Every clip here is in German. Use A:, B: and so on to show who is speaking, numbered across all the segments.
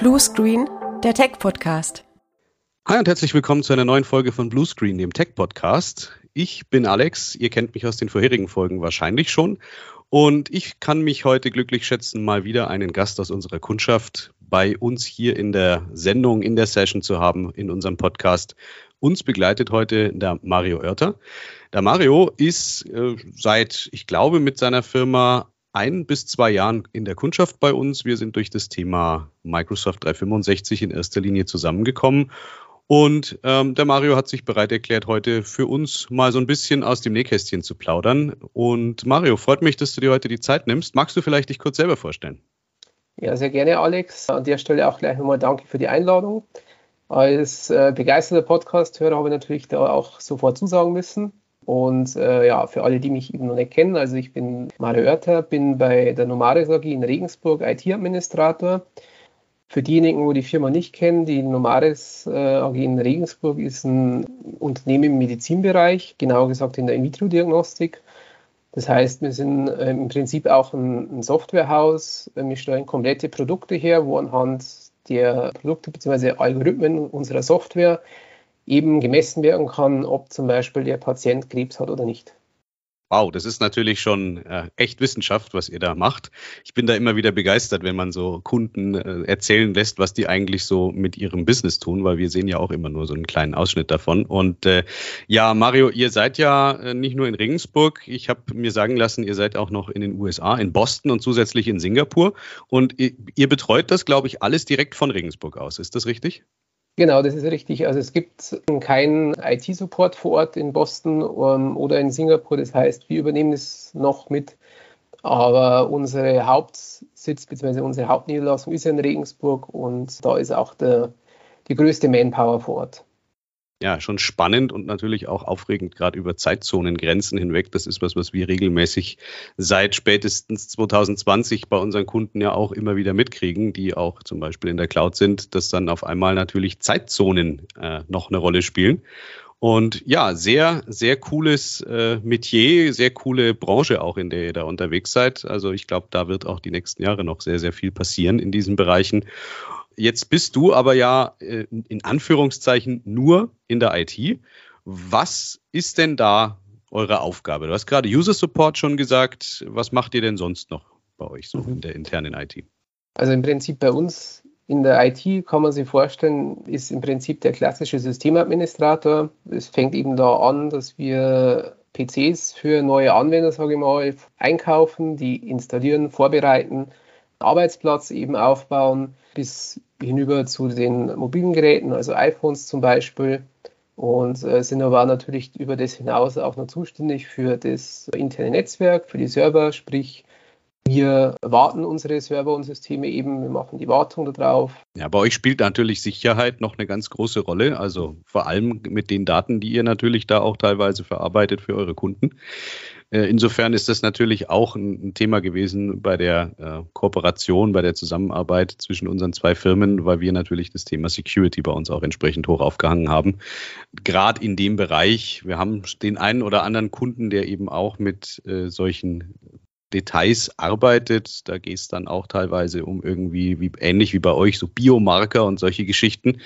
A: Bluescreen, der Tech-Podcast.
B: Hi und herzlich willkommen zu einer neuen Folge von Bluescreen, dem Tech-Podcast. Ich bin Alex, ihr kennt mich aus den vorherigen Folgen wahrscheinlich schon. Und ich kann mich heute glücklich schätzen, mal wieder einen Gast aus unserer Kundschaft bei uns hier in der Sendung, in der Session zu haben, in unserem Podcast. Uns begleitet heute der Mario Oerter. Der Mario ist äh, seit, ich glaube, mit seiner Firma ein bis zwei Jahren in der Kundschaft bei uns. Wir sind durch das Thema Microsoft 365 in erster Linie zusammengekommen. Und ähm, der Mario hat sich bereit erklärt, heute für uns mal so ein bisschen aus dem Nähkästchen zu plaudern. Und Mario, freut mich, dass du dir heute die Zeit nimmst. Magst du vielleicht dich kurz selber vorstellen?
C: Ja, sehr gerne, Alex. An der Stelle auch gleich nochmal danke für die Einladung. Als äh, begeisterter Podcast-Hörer habe ich natürlich da auch sofort zusagen müssen. Und äh, ja, für alle, die mich eben noch nicht kennen, also ich bin Mario Oerter, bin bei der Nomaris AG in Regensburg IT-Administrator. Für diejenigen, wo die Firma nicht kennen, die Nomaris äh, AG in Regensburg ist ein Unternehmen im Medizinbereich, genauer gesagt in der In-vitro-Diagnostik. Das heißt, wir sind äh, im Prinzip auch ein, ein Softwarehaus. Wir stellen komplette Produkte her, wo anhand der Produkte bzw. Algorithmen unserer Software eben gemessen werden kann, ob zum Beispiel der Patient Krebs hat oder nicht.
B: Wow, das ist natürlich schon äh, echt Wissenschaft, was ihr da macht. Ich bin da immer wieder begeistert, wenn man so Kunden äh, erzählen lässt, was die eigentlich so mit ihrem Business tun, weil wir sehen ja auch immer nur so einen kleinen Ausschnitt davon. Und äh, ja, Mario, ihr seid ja äh, nicht nur in Regensburg. Ich habe mir sagen lassen, ihr seid auch noch in den USA, in Boston und zusätzlich in Singapur. Und ihr, ihr betreut das, glaube ich, alles direkt von Regensburg aus. Ist das richtig?
C: Genau, das ist richtig. Also es gibt keinen IT-Support vor Ort in Boston ähm, oder in Singapur. Das heißt, wir übernehmen es noch mit. Aber unsere Hauptsitz bzw. unsere Hauptniederlassung ist in Regensburg und da ist auch der, die größte Manpower vor Ort
B: ja, schon spannend und natürlich auch aufregend, gerade über Zeitzonengrenzen hinweg. Das ist was, was wir regelmäßig seit spätestens 2020 bei unseren Kunden ja auch immer wieder mitkriegen, die auch zum Beispiel in der Cloud sind, dass dann auf einmal natürlich Zeitzonen äh, noch eine Rolle spielen. Und ja, sehr, sehr cooles äh, Metier, sehr coole Branche auch, in der ihr da unterwegs seid. Also ich glaube, da wird auch die nächsten Jahre noch sehr, sehr viel passieren in diesen Bereichen. Jetzt bist du aber ja äh, in Anführungszeichen nur in der IT. Was ist denn da eure Aufgabe? Du hast gerade User Support schon gesagt. Was macht ihr denn sonst noch bei euch so in mhm. der internen IT?
C: Also im Prinzip bei uns in der IT kann man sich vorstellen, ist im Prinzip der klassische Systemadministrator. Es fängt eben da an, dass wir PCs für neue Anwender, sage ich mal, einkaufen, die installieren, vorbereiten, Arbeitsplatz eben aufbauen, bis hinüber zu den mobilen Geräten, also iPhones zum Beispiel. Und äh, sind aber natürlich über das hinaus auch noch zuständig für das interne Netzwerk, für die Server, sprich wir warten unsere Server und Systeme eben, wir machen die Wartung darauf.
B: Ja, bei euch spielt natürlich Sicherheit noch eine ganz große Rolle, also vor allem mit den Daten, die ihr natürlich da auch teilweise verarbeitet für eure Kunden. Äh, insofern ist das natürlich auch ein Thema gewesen bei der äh, Kooperation, bei der Zusammenarbeit zwischen unseren zwei Firmen, weil wir natürlich das Thema Security bei uns auch entsprechend hoch aufgehangen haben. Gerade in dem Bereich, wir haben den einen oder anderen Kunden, der eben auch mit äh, solchen Details arbeitet. Da geht es dann auch teilweise um irgendwie, wie, ähnlich wie bei euch, so Biomarker und solche Geschichten.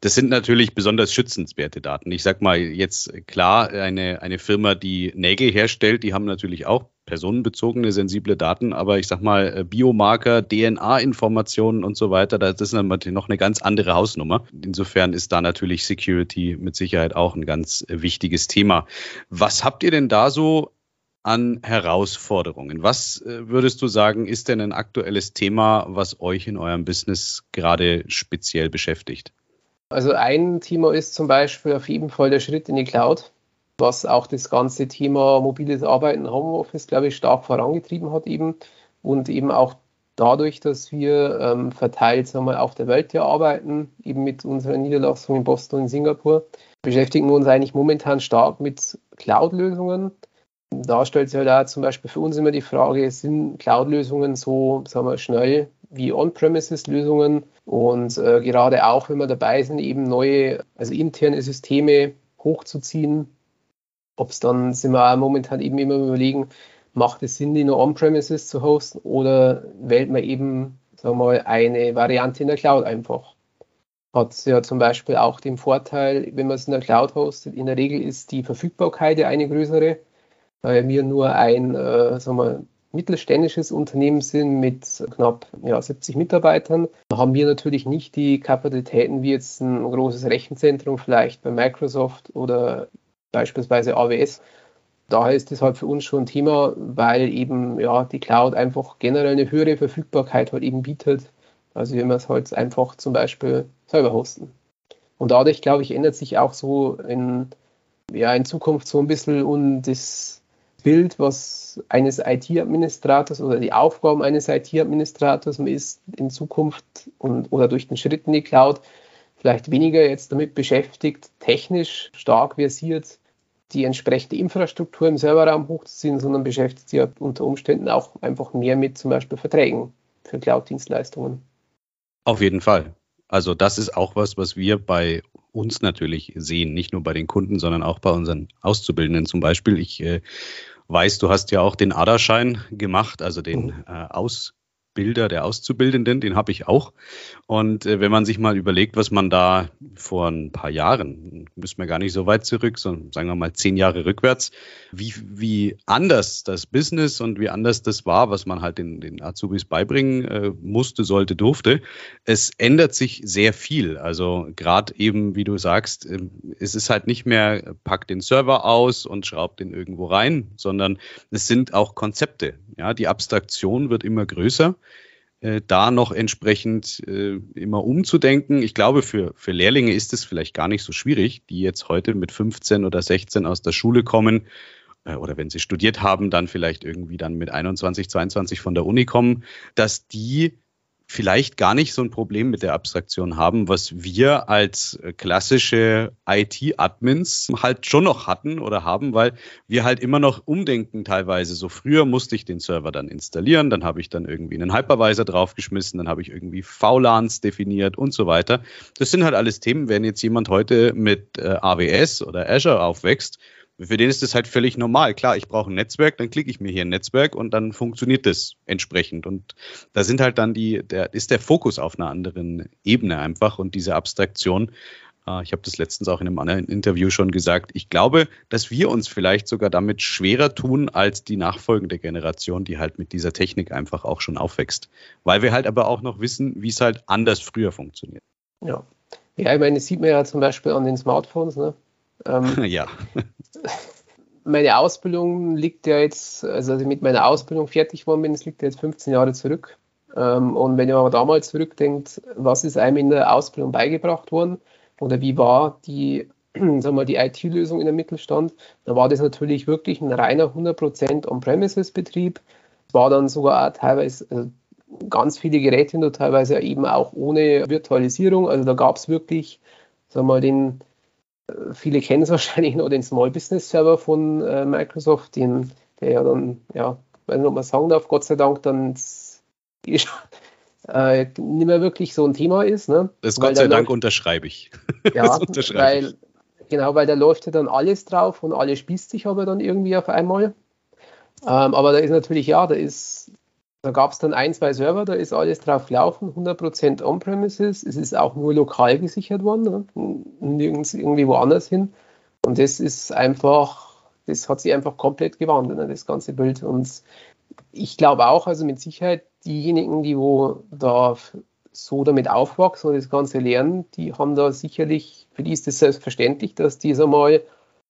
B: Das sind natürlich besonders schützenswerte Daten. Ich sag mal jetzt klar, eine, eine Firma, die Nägel herstellt, die haben natürlich auch personenbezogene, sensible Daten, aber ich sag mal, äh, Biomarker, DNA-Informationen und so weiter, das ist natürlich noch eine ganz andere Hausnummer. Insofern ist da natürlich Security mit Sicherheit auch ein ganz äh, wichtiges Thema. Was habt ihr denn da so an Herausforderungen? Was äh, würdest du sagen, ist denn ein aktuelles Thema, was euch in eurem Business gerade speziell beschäftigt?
C: Also ein Thema ist zum Beispiel auf jeden Fall der Schritt in die Cloud, was auch das ganze Thema mobiles Arbeiten, Homeoffice, glaube ich, stark vorangetrieben hat eben und eben auch dadurch, dass wir ähm, verteilt sagen wir, auf der Welt ja arbeiten, eben mit unserer Niederlassung in Boston und Singapur, beschäftigen wir uns eigentlich momentan stark mit Cloud-Lösungen da stellt sich halt auch zum Beispiel für uns immer die Frage, sind Cloud-Lösungen so sagen wir, schnell wie On-Premises-Lösungen? Und äh, gerade auch, wenn wir dabei sind, eben neue, also interne Systeme hochzuziehen, ob es dann, sind wir auch momentan eben immer überlegen, macht es Sinn, die nur On-Premises zu hosten oder wählt man eben sagen wir mal, eine Variante in der Cloud einfach. Hat ja zum Beispiel auch den Vorteil, wenn man es in der Cloud hostet, in der Regel ist die Verfügbarkeit ja eine größere, weil wir nur ein äh, sagen wir, mittelständisches Unternehmen sind mit knapp ja, 70 Mitarbeitern, Da haben wir natürlich nicht die Kapazitäten wie jetzt ein großes Rechenzentrum vielleicht bei Microsoft oder beispielsweise AWS. Daher ist das halt für uns schon ein Thema, weil eben ja die Cloud einfach generell eine höhere Verfügbarkeit halt eben bietet. Also wenn wir es halt einfach zum Beispiel selber hosten. Und dadurch, glaube ich, ändert sich auch so in, ja, in Zukunft so ein bisschen und das Bild, was eines IT-Administrators oder die Aufgaben eines IT-Administrators ist in Zukunft und, oder durch den Schritt in die Cloud vielleicht weniger jetzt damit beschäftigt, technisch stark versiert die entsprechende Infrastruktur im Serverraum hochzuziehen, sondern beschäftigt sich unter Umständen auch einfach mehr mit zum Beispiel Verträgen für Cloud-Dienstleistungen.
B: Auf jeden Fall. Also das ist auch was, was wir bei uns natürlich sehen, nicht nur bei den Kunden, sondern auch bei unseren Auszubildenden zum Beispiel. Ich äh, weiß, du hast ja auch den ADA-Schein gemacht, also den mhm. äh, Aus Bilder der Auszubildenden, den habe ich auch. Und äh, wenn man sich mal überlegt, was man da vor ein paar Jahren, müssen wir gar nicht so weit zurück, sondern sagen wir mal zehn Jahre rückwärts, wie, wie anders das Business und wie anders das war, was man halt den, den Azubis beibringen äh, musste, sollte, durfte. Es ändert sich sehr viel. Also gerade eben, wie du sagst, äh, es ist halt nicht mehr, pack den Server aus und schraubt den irgendwo rein, sondern es sind auch Konzepte. Ja, die Abstraktion wird immer größer äh, da noch entsprechend äh, immer umzudenken. Ich glaube, für, für Lehrlinge ist es vielleicht gar nicht so schwierig, die jetzt heute mit 15 oder 16 aus der Schule kommen äh, oder wenn sie studiert haben, dann vielleicht irgendwie dann mit 21, 22 von der Uni kommen, dass die vielleicht gar nicht so ein Problem mit der Abstraktion haben, was wir als äh, klassische IT-Admins halt schon noch hatten oder haben, weil wir halt immer noch umdenken teilweise. So früher musste ich den Server dann installieren, dann habe ich dann irgendwie einen Hypervisor draufgeschmissen, dann habe ich irgendwie VLANs definiert und so weiter. Das sind halt alles Themen, wenn jetzt jemand heute mit äh, AWS oder Azure aufwächst, für den ist das halt völlig normal. Klar, ich brauche ein Netzwerk, dann klicke ich mir hier ein Netzwerk und dann funktioniert das entsprechend. Und da sind halt dann die, der ist der Fokus auf einer anderen Ebene einfach und diese Abstraktion. Äh, ich habe das letztens auch in einem anderen Interview schon gesagt. Ich glaube, dass wir uns vielleicht sogar damit schwerer tun als die nachfolgende Generation, die halt mit dieser Technik einfach auch schon aufwächst. Weil wir halt aber auch noch wissen, wie es halt anders früher funktioniert.
C: Ja. Ja, ich meine, das sieht man ja zum Beispiel an den Smartphones. Ne?
B: Ähm, ja.
C: meine Ausbildung liegt ja jetzt, also als ich mit meiner Ausbildung fertig geworden bin, das liegt ja jetzt 15 Jahre zurück. Ähm, und wenn ihr aber damals zurückdenkt, was ist einem in der Ausbildung beigebracht worden oder wie war die, sagen wir, die IT-Lösung in der Mittelstand, da war das natürlich wirklich ein reiner 100% On-Premises-Betrieb. Es war dann sogar auch teilweise also ganz viele Geräte nur teilweise eben auch ohne Virtualisierung. Also da gab es wirklich, sagen wir mal, den, viele kennen es wahrscheinlich noch den Small Business Server von äh, Microsoft, den, der ja dann, ja, wenn man sagen darf, Gott sei Dank dann äh, nicht mehr wirklich so ein Thema ist. Ne?
B: Das Gott sei Dank läuft, unterschreibe ich.
C: Ja, unterschreibe weil, ich. genau, weil da läuft ja dann alles drauf und alles spießt sich aber dann irgendwie auf einmal. Ähm, aber da ist natürlich, ja, da ist da gab es dann ein, zwei Server, da ist alles drauf gelaufen, 100% On-Premises. Es ist auch nur lokal gesichert worden, ne? nirgends irgendwie woanders hin. Und das ist einfach, das hat sich einfach komplett gewandelt, ne? das ganze Bild. Und ich glaube auch, also mit Sicherheit, diejenigen, die wo da so damit aufwachsen und das Ganze lernen, die haben da sicherlich, für die ist es selbstverständlich, dass die so mal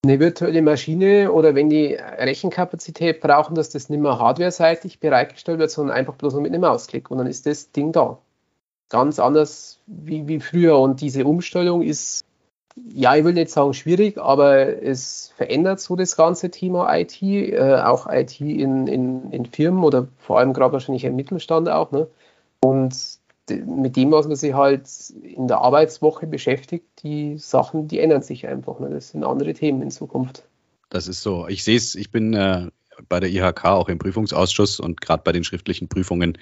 C: eine virtuelle Maschine oder wenn die Rechenkapazität brauchen, dass das nicht mehr hardware-seitig bereitgestellt wird, sondern einfach bloß nur mit einem Mausklick und dann ist das Ding da. Ganz anders wie, wie früher und diese Umstellung ist, ja, ich will nicht sagen schwierig, aber es verändert so das ganze Thema IT, äh, auch IT in, in, in Firmen oder vor allem gerade wahrscheinlich im Mittelstand auch. Ne? Und mit dem, was man sich halt in der Arbeitswoche beschäftigt, die Sachen, die ändern sich einfach. Ne? Das sind andere Themen in Zukunft.
B: Das ist so. Ich sehe es, ich bin äh, bei der IHK auch im Prüfungsausschuss und gerade bei den schriftlichen Prüfungen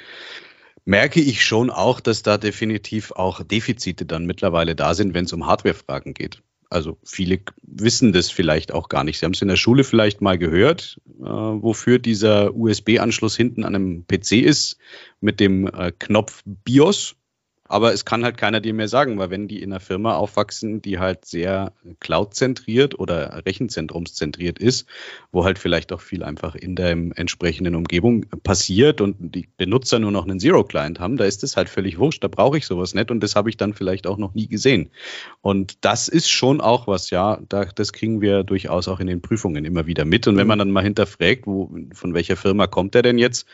B: merke ich schon auch, dass da definitiv auch Defizite dann mittlerweile da sind, wenn es um Hardwarefragen geht. Also viele wissen das vielleicht auch gar nicht. Sie haben es in der Schule vielleicht mal gehört, äh, wofür dieser USB-Anschluss hinten an einem PC ist mit dem äh, Knopf BIOS. Aber es kann halt keiner dir mehr sagen, weil wenn die in einer Firma aufwachsen, die halt sehr cloud-zentriert oder rechenzentrumszentriert ist, wo halt vielleicht auch viel einfach in der entsprechenden Umgebung passiert und die Benutzer nur noch einen Zero-Client haben, da ist es halt völlig wurscht, da brauche ich sowas nicht und das habe ich dann vielleicht auch noch nie gesehen. Und das ist schon auch was, ja, da, das kriegen wir durchaus auch in den Prüfungen immer wieder mit. Und wenn man dann mal hinterfragt, wo, von welcher Firma kommt der denn jetzt,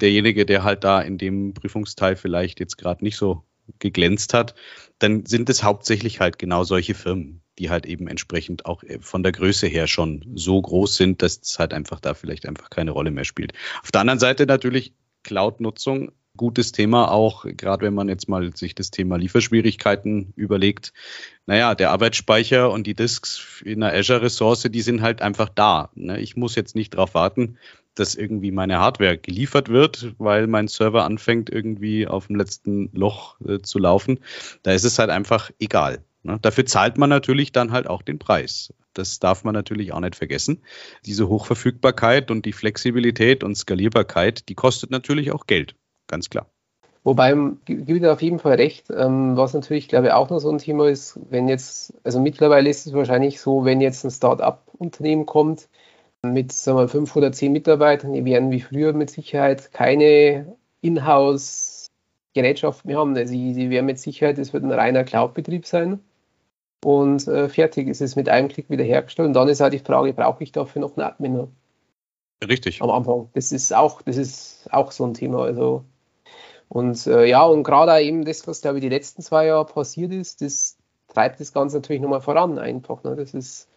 B: derjenige, der halt da in dem Prüfungsteil vielleicht jetzt gerade nicht so geglänzt hat, dann sind es hauptsächlich halt genau solche Firmen, die halt eben entsprechend auch äh, von der Größe her schon so groß sind, dass es halt einfach da vielleicht einfach keine Rolle mehr spielt. Auf der anderen Seite natürlich Cloud-Nutzung, gutes Thema auch, gerade wenn man jetzt mal sich das Thema Lieferschwierigkeiten überlegt. Naja, der Arbeitsspeicher und die Disks in einer Azure-Ressource, die sind halt einfach da. Ne? Ich muss jetzt nicht darauf warten, dass irgendwie meine Hardware geliefert wird, weil mein Server anfängt irgendwie auf dem letzten Loch äh, zu laufen. Da ist es halt einfach egal. Ne? Dafür zahlt man natürlich dann halt auch den Preis. Das darf man natürlich auch nicht vergessen. Diese Hochverfügbarkeit und die Flexibilität und Skalierbarkeit, die kostet natürlich auch Geld. Ganz klar.
C: Wobei, gebe ich auf jeden Fall recht. Ähm, was natürlich, glaube ich, auch noch so ein Thema ist, wenn jetzt, also mittlerweile ist es wahrscheinlich so, wenn jetzt ein Start-up-Unternehmen kommt, mit sagen wir, fünf oder zehn Mitarbeitern, die werden wie früher mit Sicherheit keine Inhouse-Gerätschaft mehr haben. Also die werden mit Sicherheit, es wird ein reiner Cloud-Betrieb sein. Und äh, fertig ist es mit einem Klick wieder hergestellt. Und dann ist halt die Frage, brauche ich dafür noch einen Admin?
B: Richtig.
C: Am Anfang. Das ist auch, das ist auch so ein Thema. Also, und äh, ja, und gerade eben das, was glaube ich die letzten zwei Jahre passiert ist, das treibt das Ganze natürlich nochmal voran einfach. Ne? Das ist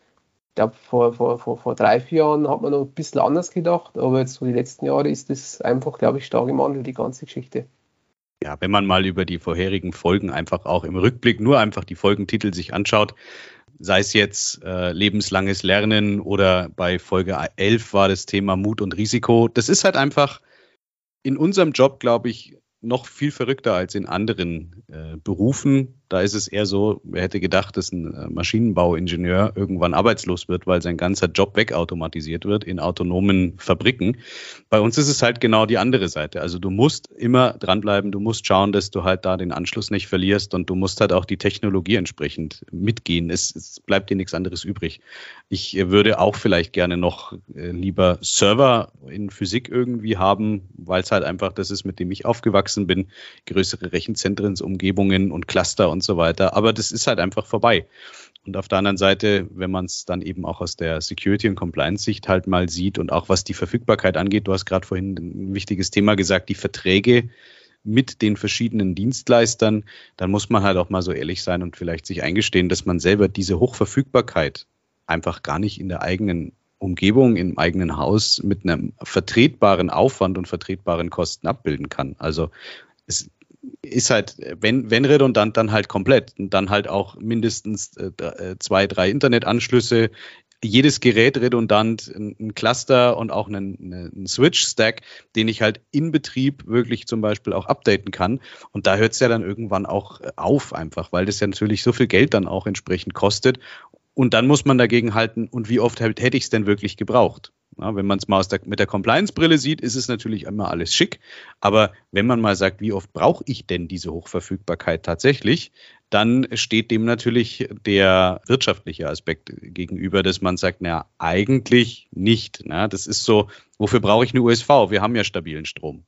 C: glaube, vor, vor, vor, vor drei, vier Jahren hat man noch ein bisschen anders gedacht, aber jetzt so die letzten Jahre ist das einfach, glaube ich, stark im Wandel, die ganze Geschichte.
B: Ja, wenn man mal über die vorherigen Folgen einfach auch im Rückblick nur einfach die Folgentitel sich anschaut, sei es jetzt äh, lebenslanges Lernen oder bei Folge 11 war das Thema Mut und Risiko. Das ist halt einfach in unserem Job, glaube ich, noch viel verrückter als in anderen äh, Berufen, da ist es eher so, wer hätte gedacht, dass ein äh, Maschinenbauingenieur irgendwann arbeitslos wird, weil sein ganzer Job wegautomatisiert wird in autonomen Fabriken. Bei uns ist es halt genau die andere Seite. Also du musst immer dranbleiben, du musst schauen, dass du halt da den Anschluss nicht verlierst und du musst halt auch die Technologie entsprechend mitgehen. Es, es bleibt dir nichts anderes übrig. Ich äh, würde auch vielleicht gerne noch äh, lieber Server in Physik irgendwie haben, weil es halt einfach das ist, mit dem ich aufgewachsen bin. Größere Rechenzentrensumgebungen und Cluster und und so weiter. Aber das ist halt einfach vorbei. Und auf der anderen Seite, wenn man es dann eben auch aus der Security- und Compliance-Sicht halt mal sieht und auch was die Verfügbarkeit angeht, du hast gerade vorhin ein wichtiges Thema gesagt, die Verträge mit den verschiedenen Dienstleistern, dann muss man halt auch mal so ehrlich sein und vielleicht sich eingestehen, dass man selber diese Hochverfügbarkeit einfach gar nicht in der eigenen Umgebung, im eigenen Haus mit einem vertretbaren Aufwand und vertretbaren Kosten abbilden kann. Also es ist halt, wenn, wenn redundant, dann halt komplett. Und dann halt auch mindestens äh, äh, zwei, drei Internetanschlüsse, jedes Gerät redundant, ein Cluster und auch einen, einen Switch-Stack, den ich halt in Betrieb wirklich zum Beispiel auch updaten kann. Und da hört es ja dann irgendwann auch äh, auf einfach, weil das ja natürlich so viel Geld dann auch entsprechend kostet. Und dann muss man dagegen halten, und wie oft hätte ich es denn wirklich gebraucht? Ja, wenn man es mal der, mit der Compliance-Brille sieht, ist es natürlich immer alles schick. Aber wenn man mal sagt, wie oft brauche ich denn diese Hochverfügbarkeit tatsächlich, dann steht dem natürlich der wirtschaftliche Aspekt gegenüber, dass man sagt, naja, eigentlich nicht. Na, das ist so, wofür brauche ich eine USV? Wir haben ja stabilen Strom.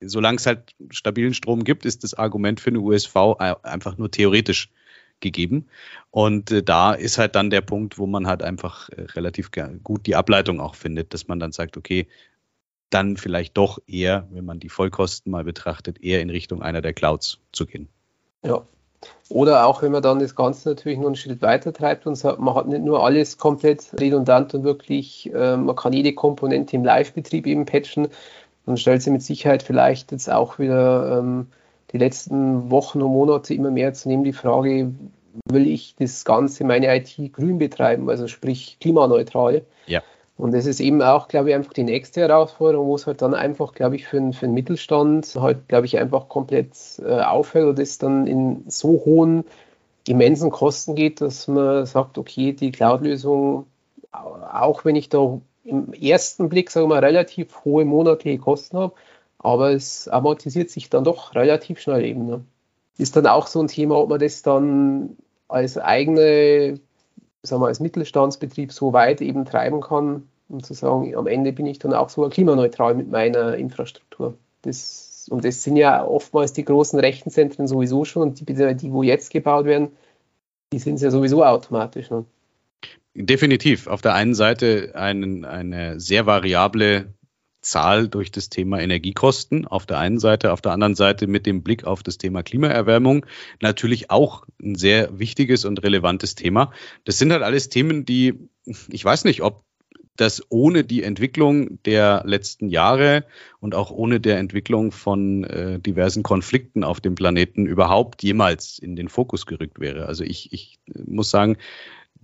B: Solange es halt stabilen Strom gibt, ist das Argument für eine USV einfach nur theoretisch gegeben. Und äh, da ist halt dann der Punkt, wo man halt einfach äh, relativ gut die Ableitung auch findet, dass man dann sagt, okay, dann vielleicht doch eher, wenn man die Vollkosten mal betrachtet, eher in Richtung einer der Clouds zu gehen.
C: Ja. Oder auch, wenn man dann das Ganze natürlich noch einen Schritt weiter treibt und sagt, man hat nicht nur alles komplett redundant und wirklich, äh, man kann jede Komponente im Live-Betrieb eben patchen, dann stellt sich mit Sicherheit vielleicht jetzt auch wieder ähm, die letzten Wochen und Monate immer mehr zu nehmen, die Frage, will ich das Ganze, meine IT grün betreiben, also sprich klimaneutral.
B: Ja.
C: Und das ist eben auch, glaube ich, einfach die nächste Herausforderung, wo es halt dann einfach, glaube ich, für, für den Mittelstand halt, glaube ich, einfach komplett äh, aufhört oder das dann in so hohen immensen Kosten geht, dass man sagt, okay, die Cloud-Lösung, auch wenn ich da im ersten Blick, sagen wir mal, relativ hohe monatliche Kosten habe, aber es amortisiert sich dann doch relativ schnell eben. Ne? Ist dann auch so ein Thema, ob man das dann als eigene, sagen wir, als Mittelstandsbetrieb so weit eben treiben kann, um zu sagen, am Ende bin ich dann auch so klimaneutral mit meiner Infrastruktur. Das, und das sind ja oftmals die großen Rechenzentren sowieso schon und die, die wo jetzt gebaut werden, die sind es ja sowieso automatisch. Ne?
B: Definitiv. Auf der einen Seite ein, eine sehr variable Zahl durch das Thema Energiekosten auf der einen Seite, auf der anderen Seite mit dem Blick auf das Thema Klimaerwärmung natürlich auch ein sehr wichtiges und relevantes Thema. Das sind halt alles Themen, die, ich weiß nicht, ob das ohne die Entwicklung der letzten Jahre und auch ohne der Entwicklung von äh, diversen Konflikten auf dem Planeten überhaupt jemals in den Fokus gerückt wäre. Also ich, ich muss sagen,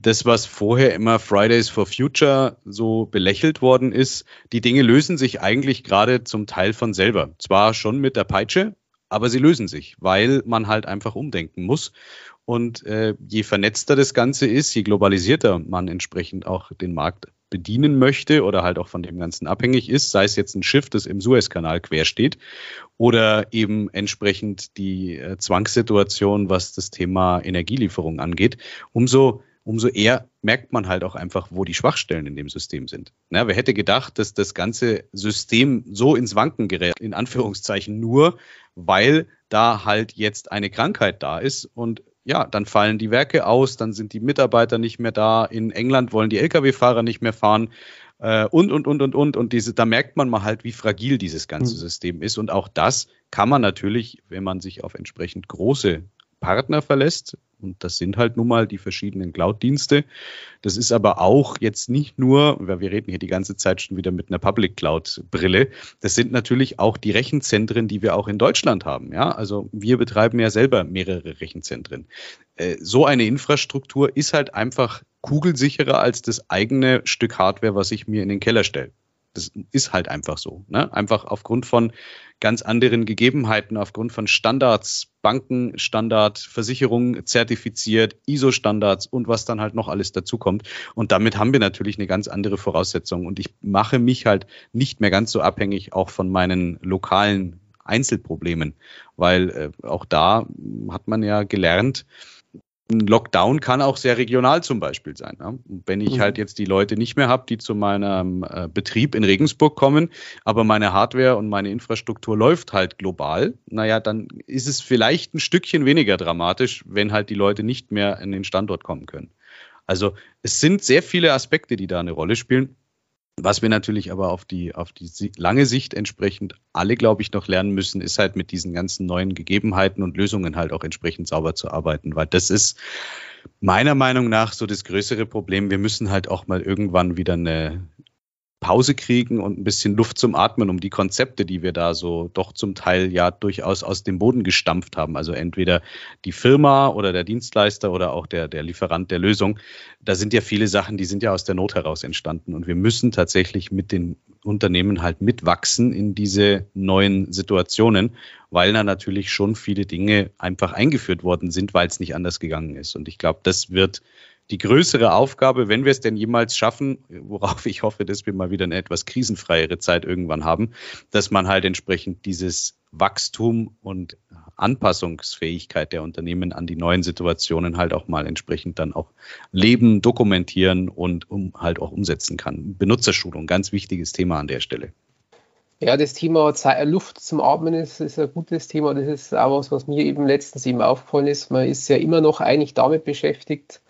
B: das, was vorher immer Fridays for Future so belächelt worden ist, die Dinge lösen sich eigentlich gerade zum Teil von selber. Zwar schon mit der Peitsche, aber sie lösen sich, weil man halt einfach umdenken muss. Und äh, je vernetzter das Ganze ist, je globalisierter man entsprechend auch den Markt bedienen möchte oder halt auch von dem Ganzen abhängig ist, sei es jetzt ein Schiff, das im Suezkanal quer steht oder eben entsprechend die äh, Zwangssituation, was das Thema Energielieferung angeht, umso umso eher merkt man halt auch einfach, wo die Schwachstellen in dem System sind. Na, wer hätte gedacht, dass das ganze System so ins Wanken gerät, in Anführungszeichen nur, weil da halt jetzt eine Krankheit da ist und ja, dann fallen die Werke aus, dann sind die Mitarbeiter nicht mehr da. In England wollen die Lkw-Fahrer nicht mehr fahren äh, und, und, und, und, und. Und diese, da merkt man mal halt, wie fragil dieses ganze mhm. System ist. Und auch das kann man natürlich, wenn man sich auf entsprechend große Partner verlässt. Und das sind halt nun mal die verschiedenen Cloud-Dienste. Das ist aber auch jetzt nicht nur, weil wir reden hier die ganze Zeit schon wieder mit einer Public Cloud-Brille. Das sind natürlich auch die Rechenzentren, die wir auch in Deutschland haben. Ja, also wir betreiben ja selber mehrere Rechenzentren. Äh, so eine Infrastruktur ist halt einfach kugelsicherer als das eigene Stück Hardware, was ich mir in den Keller stelle. Das ist halt einfach so. Ne? Einfach aufgrund von ganz anderen Gegebenheiten, aufgrund von Standards, Bankenstandard, Versicherungen zertifiziert, ISO-Standards und was dann halt noch alles dazukommt. Und damit haben wir natürlich eine ganz andere Voraussetzung. Und ich mache mich halt nicht mehr ganz so abhängig auch von meinen lokalen Einzelproblemen, weil äh, auch da hat man ja gelernt, ein Lockdown kann auch sehr regional zum Beispiel sein. Ja? Wenn ich mhm. halt jetzt die Leute nicht mehr habe, die zu meinem äh, Betrieb in Regensburg kommen, aber meine Hardware und meine Infrastruktur läuft halt global, naja, dann ist es vielleicht ein Stückchen weniger dramatisch, wenn halt die Leute nicht mehr in den Standort kommen können. Also es sind sehr viele Aspekte, die da eine Rolle spielen. Was wir natürlich aber auf die, auf die lange Sicht entsprechend alle, glaube ich, noch lernen müssen, ist halt mit diesen ganzen neuen Gegebenheiten und Lösungen halt auch entsprechend sauber zu arbeiten, weil das ist meiner Meinung nach so das größere Problem. Wir müssen halt auch mal irgendwann wieder eine, Pause kriegen und ein bisschen Luft zum Atmen, um die Konzepte, die wir da so doch zum Teil ja durchaus aus dem Boden gestampft haben. Also entweder die Firma oder der Dienstleister oder auch der, der Lieferant der Lösung. Da sind ja viele Sachen, die sind ja aus der Not heraus entstanden. Und wir müssen tatsächlich mit den Unternehmen halt mitwachsen in diese neuen Situationen, weil da natürlich schon viele Dinge einfach eingeführt worden sind, weil es nicht anders gegangen ist. Und ich glaube, das wird die größere Aufgabe, wenn wir es denn jemals schaffen, worauf ich hoffe, dass wir mal wieder eine etwas krisenfreiere Zeit irgendwann haben, dass man halt entsprechend dieses Wachstum und Anpassungsfähigkeit der Unternehmen an die neuen Situationen halt auch mal entsprechend dann auch leben, dokumentieren und um, halt auch umsetzen kann. Benutzerschulung, ganz wichtiges Thema an der Stelle.
C: Ja, das Thema Luft zum Atmen ist, ist ein gutes Thema. Das ist auch was, was mir eben letztens eben aufgefallen ist. Man ist ja immer noch eigentlich damit beschäftigt,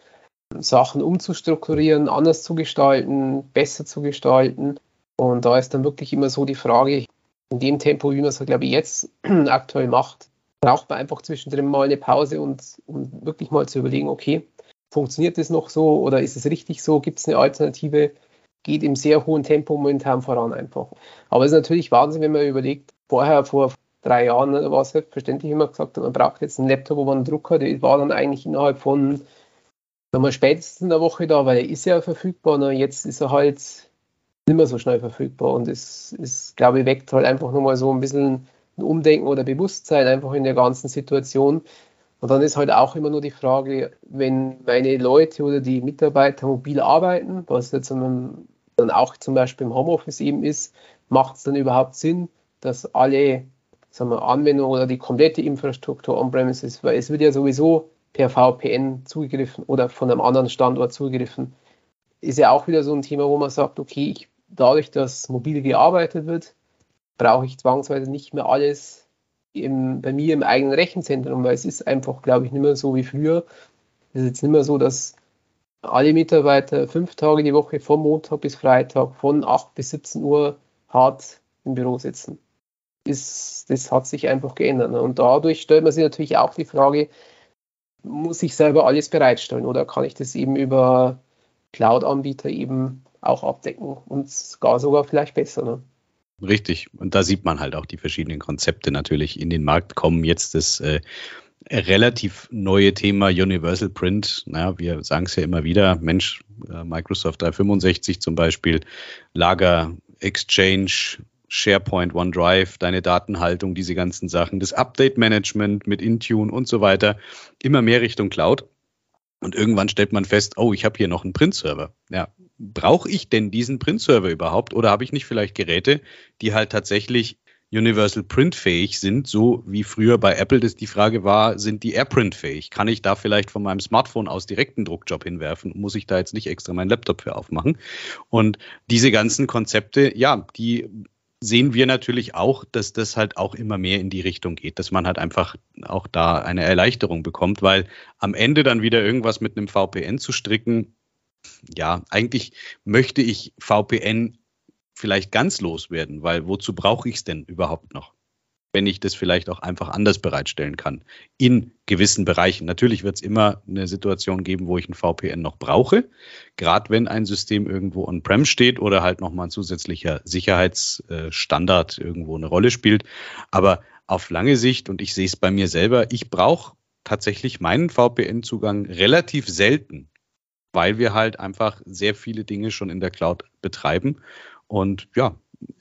C: Sachen umzustrukturieren, anders zu gestalten, besser zu gestalten. Und da ist dann wirklich immer so die Frage, in dem Tempo, wie man es, glaube ich, jetzt aktuell macht, braucht man einfach zwischendrin mal eine Pause und, und wirklich mal zu überlegen, okay, funktioniert das noch so oder ist es richtig so? Gibt es eine Alternative? Geht im sehr hohen Tempo momentan voran einfach. Aber es ist natürlich Wahnsinn, wenn man überlegt, vorher vor drei Jahren war es selbstverständlich immer gesagt, man braucht jetzt einen Laptop, wo man einen Drucker, der war dann eigentlich innerhalb von wenn man spätestens in der Woche da, weil er ist ja verfügbar, ne? jetzt ist er halt nicht mehr so schnell verfügbar und es ist, glaube ich, weckt halt einfach nochmal so ein bisschen ein Umdenken oder Bewusstsein einfach in der ganzen Situation. Und dann ist halt auch immer nur die Frage, wenn meine Leute oder die Mitarbeiter mobil arbeiten, was jetzt dann auch zum Beispiel im Homeoffice eben ist, macht es dann überhaupt Sinn, dass alle sagen wir, Anwendungen oder die komplette Infrastruktur on-premise ist, weil es wird ja sowieso per VPN zugegriffen oder von einem anderen Standort zugegriffen. Ist ja auch wieder so ein Thema, wo man sagt, okay, ich, dadurch, dass mobil gearbeitet wird, brauche ich zwangsweise nicht mehr alles im, bei mir im eigenen Rechenzentrum, weil es ist einfach, glaube ich, nicht mehr so wie früher. Es ist jetzt nicht mehr so, dass alle Mitarbeiter fünf Tage die Woche von Montag bis Freitag von 8 bis 17 Uhr hart im Büro sitzen. Ist, das hat sich einfach geändert. Ne? Und dadurch stellt man sich natürlich auch die Frage, muss ich selber alles bereitstellen oder kann ich das eben über Cloud-Anbieter eben auch abdecken und gar sogar vielleicht besser. Ne?
B: Richtig. Und da sieht man halt auch die verschiedenen Konzepte natürlich in den Markt kommen. Jetzt das äh, relativ neue Thema Universal Print. Naja, wir sagen es ja immer wieder. Mensch, äh, Microsoft 365 zum Beispiel, Lager, Exchange, SharePoint, OneDrive, deine Datenhaltung, diese ganzen Sachen, das Update-Management mit Intune und so weiter, immer mehr Richtung Cloud. Und irgendwann stellt man fest, oh, ich habe hier noch einen Print-Server. Ja, brauche ich denn diesen Print-Server überhaupt? Oder habe ich nicht vielleicht Geräte, die halt tatsächlich Universal Print fähig sind, so wie früher bei Apple das die Frage war, sind die AirPrint fähig? Kann ich da vielleicht von meinem Smartphone aus direkt einen Druckjob hinwerfen? Muss ich da jetzt nicht extra meinen Laptop für aufmachen? Und diese ganzen Konzepte, ja, die sehen wir natürlich auch, dass das halt auch immer mehr in die Richtung geht, dass man halt einfach auch da eine Erleichterung bekommt, weil am Ende dann wieder irgendwas mit einem VPN zu stricken, ja, eigentlich möchte ich VPN vielleicht ganz loswerden, weil wozu brauche ich es denn überhaupt noch? Wenn ich das vielleicht auch einfach anders bereitstellen kann. In gewissen Bereichen. Natürlich wird es immer eine Situation geben, wo ich ein VPN noch brauche. Gerade wenn ein System irgendwo on-prem steht oder halt nochmal ein zusätzlicher Sicherheitsstandard irgendwo eine Rolle spielt. Aber auf lange Sicht, und ich sehe es bei mir selber, ich brauche tatsächlich meinen VPN-Zugang relativ selten, weil wir halt einfach sehr viele Dinge schon in der Cloud betreiben und ja,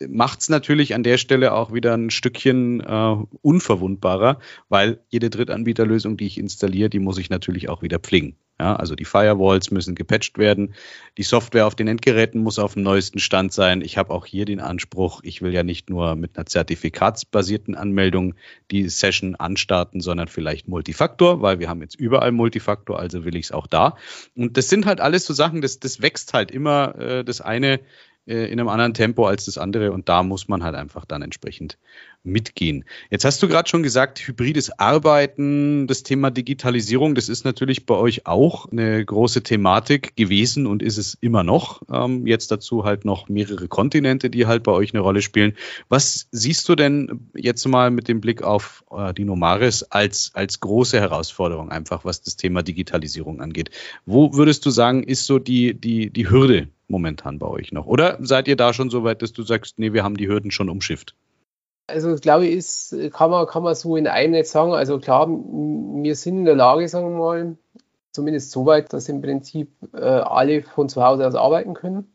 B: macht es natürlich an der Stelle auch wieder ein Stückchen äh, unverwundbarer, weil jede Drittanbieterlösung, die ich installiere, die muss ich natürlich auch wieder pflegen. Ja, also die Firewalls müssen gepatcht werden, die Software auf den Endgeräten muss auf dem neuesten Stand sein. Ich habe auch hier den Anspruch, ich will ja nicht nur mit einer zertifikatsbasierten Anmeldung die Session anstarten, sondern vielleicht Multifaktor, weil wir haben jetzt überall Multifaktor, also will ich es auch da. Und das sind halt alles so Sachen, das, das wächst halt immer äh, das eine äh, in einem anderen Tempo als das andere und da muss man halt einfach dann entsprechend mitgehen. Jetzt hast du gerade schon gesagt, hybrides Arbeiten, das Thema Digitalisierung, das ist natürlich bei euch auch eine große Thematik gewesen und ist es immer noch. Ähm, jetzt dazu halt noch mehrere Kontinente, die halt bei euch eine Rolle spielen. Was siehst du denn jetzt mal mit dem Blick auf äh, die Nomaris als, als große Herausforderung einfach, was das Thema Digitalisierung angeht? Wo würdest du sagen, ist so die, die, die Hürde, momentan bei euch noch? Oder seid ihr da schon so weit, dass du sagst, nee, wir haben die Hürden schon umschifft?
C: Also glaube ich, ist, kann, man, kann man so in einem nicht sagen. Also klar, wir sind in der Lage, sagen wir mal, zumindest so weit, dass im Prinzip äh, alle von zu Hause aus arbeiten können.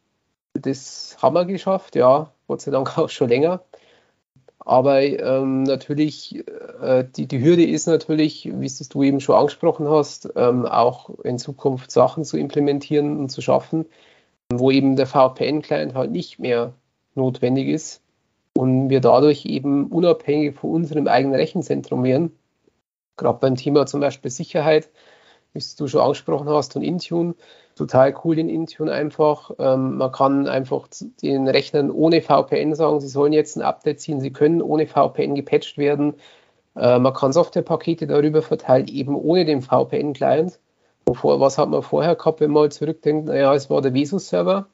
C: Das haben wir geschafft, ja, Gott sei Dank auch schon länger. Aber ähm, natürlich, äh, die, die Hürde ist natürlich, wie es du eben schon angesprochen hast, ähm, auch in Zukunft Sachen zu implementieren und zu schaffen, wo eben der VPN-Client halt nicht mehr notwendig ist und wir dadurch eben unabhängig von unserem eigenen Rechenzentrum werden. Gerade beim Thema zum Beispiel Sicherheit, wie du schon angesprochen hast, und Intune. Total cool in Intune einfach. Ähm, man kann einfach den Rechnern ohne VPN sagen, sie sollen jetzt ein Update ziehen, sie können ohne VPN gepatcht werden. Äh, man kann Softwarepakete darüber verteilen, eben ohne den VPN-Client. Wovor, was hat man vorher gehabt, wenn man zurückdenkt? Naja, es war der Vesus-Server